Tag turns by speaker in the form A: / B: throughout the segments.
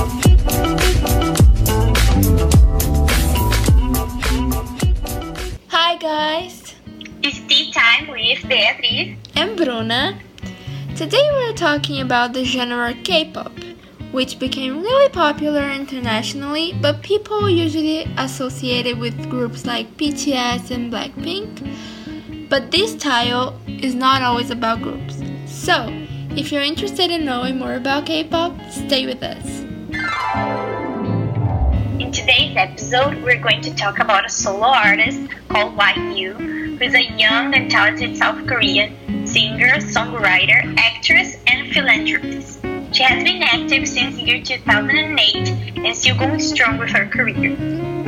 A: Hi guys,
B: It's tea time with Beatriz.
A: I'm Bruna. Today we're talking about the genre K-pop, which became really popular internationally, but people usually associate it with groups like BTS and Blackpink. But this style is not always about groups. So, if you're interested in knowing more about K-pop, stay with us.
B: In today's episode, we're going to talk about a solo artist called IU, who is a young and talented South Korean singer, songwriter, actress, and philanthropist. She has been active since the year 2008 and still going strong with her career.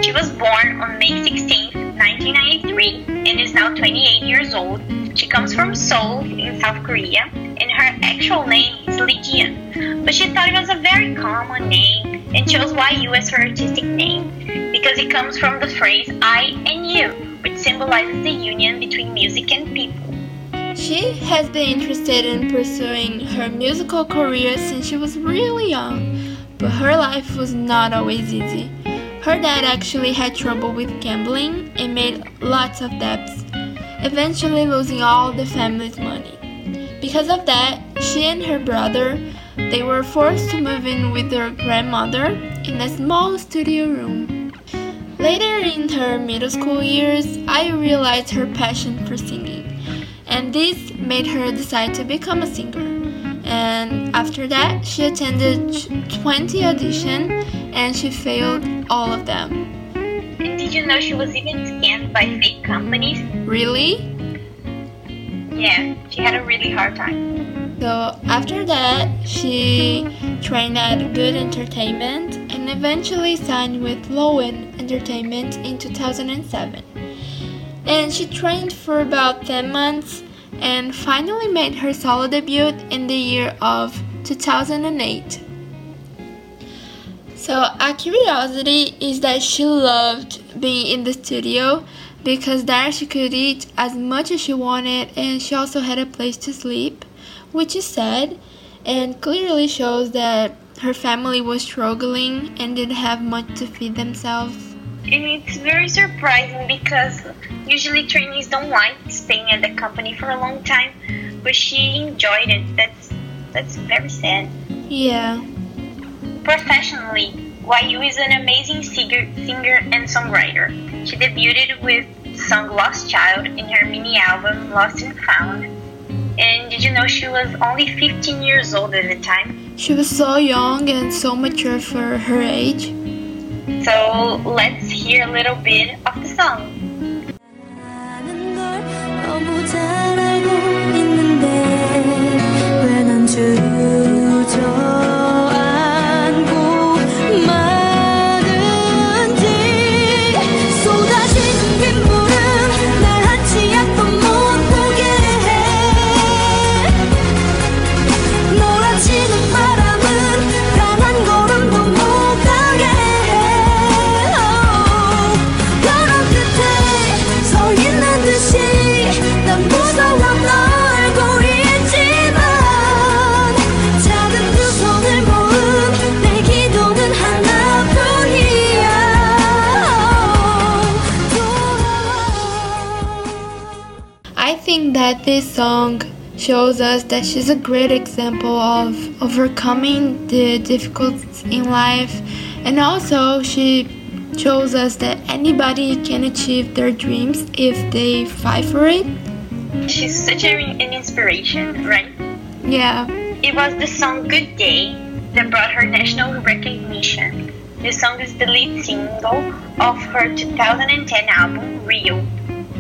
B: She was born on May 16, 1993, and is now 28 years old. She comes from Seoul in South Korea, actual name is Lee Ji-eun, but she thought it was a very common name and chose IU as her artistic name because it comes from the phrase I and you, which symbolizes the union between music and people.
A: She has been interested in pursuing her musical career since she was really young, but her life was not always easy. Her dad actually had trouble with gambling and made lots of debts, eventually losing all the family's money. Because of that, she and her brother they were forced to move in with their grandmother in a small studio room. Later in her middle school years, I realized her passion for singing, and this made her decide to become a singer. And after that, she attended 20 auditions and she failed all of them.
B: And did you know she was even scammed by fake companies?
A: Really?
B: Yeah, she had a really hard time.
A: So after that, she trained at Good Entertainment and eventually signed with LOEN Entertainment in 2007. And she trained for about 10 months and finally made her solo debut in the year of 2008. So, a curiosity is that she loved being in the studio because there she could eat as much as she wanted and she also had a place to sleep, which is sad and clearly shows that her family was struggling and didn't have much to feed themselves.
B: And it's very surprising because usually trainees don't like staying at the company for a long time, but she enjoyed it. That's that's very sad.
A: Yeah.
B: Professionally, IU is an amazing singer, singer and songwriter. She debuted with the song Lost Child in her mini album Lost and Found. And did you know she was only 15 years old at the time?
A: She was so young and so mature for her age.
B: So let's hear a little bit of the song.
A: That this song shows us that she's a great example of overcoming the difficulties in life and also she shows us that anybody can achieve their dreams if they fight for it.
B: She's such an inspiration, right?
A: Yeah.
B: It was the song Good Day that brought her national recognition. The song is the lead single of her 2010 album, Real.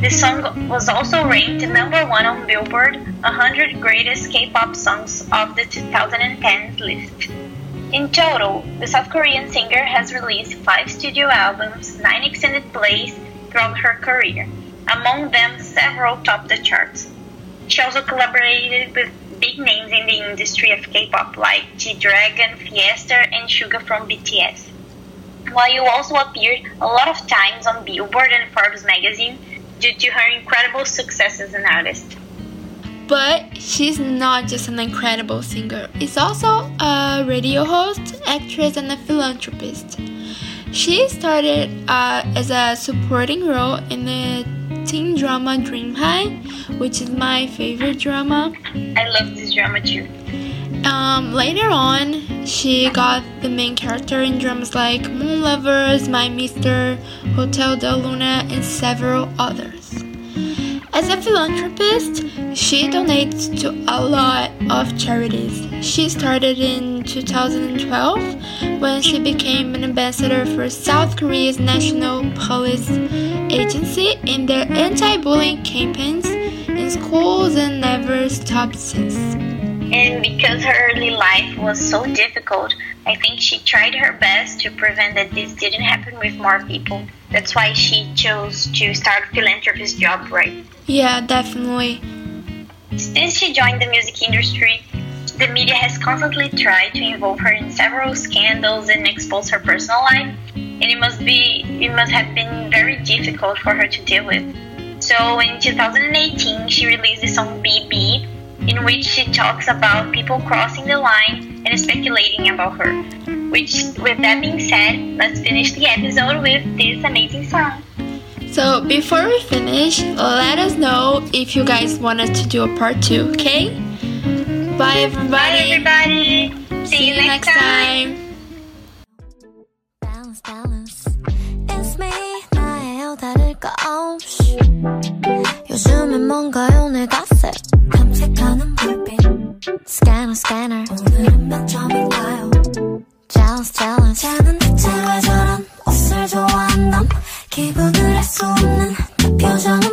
B: The song was also ranked number one on Billboard 100 Greatest K-pop Songs of the 2010 list. In total, the South Korean singer has released five studio albums, nine extended plays throughout her career. Among them, several topped the charts. She also collaborated with big names in the industry of K-pop like G-Dragon, Fiesta, and Suga from BTS. While you also appeared a lot of times on Billboard and Forbes magazine due to her incredible success as an artist.
A: But she's not just an incredible singer, she's also a radio host, actress, and a philanthropist. She started uh, as a supporting role in the teen drama Dream High, which is my favorite drama.
B: I love this drama too.
A: Um, later on, she got the main character in dramas like Moon Lovers, My Mister, Hotel Del Luna, and several others. As a philanthropist, she donates to a lot of charities. She started in 2012 when she became an ambassador for South Korea's National Police Agency in their anti bullying campaigns in schools and never stopped since.
B: And because her early life was so difficult, I think she tried her best to prevent that this didn't happen with more people. That's why she chose to start a philanthropist job, right?
A: Yeah, definitely.
B: Since she joined the music industry, the media has constantly tried to involve her in several scandals and expose her personal life, and it must be it must have been very difficult for her to deal with. So in 2018, she released the song BBIBBI, in which she talks about people crossing the line and speculating about her. Which, with that being said, let's finish the episode with this amazing song.
A: So before we finish, let us know if you guys want us to do a part two, okay? Bye everybody.
B: Bye, everybody. See, you next time.
C: Balance, balance. It's me, 나예요, 다를 거 없이. 요즘엔 뭔가요, 내 갓 에. 탐색하는 불빛. 스캐너, 스캐너. 오늘은 몇 점인가요? Jealous, jealous. 자는 대체 왜 저런 옷을 좋아한담? 기분을 알 수 없는 내 표정은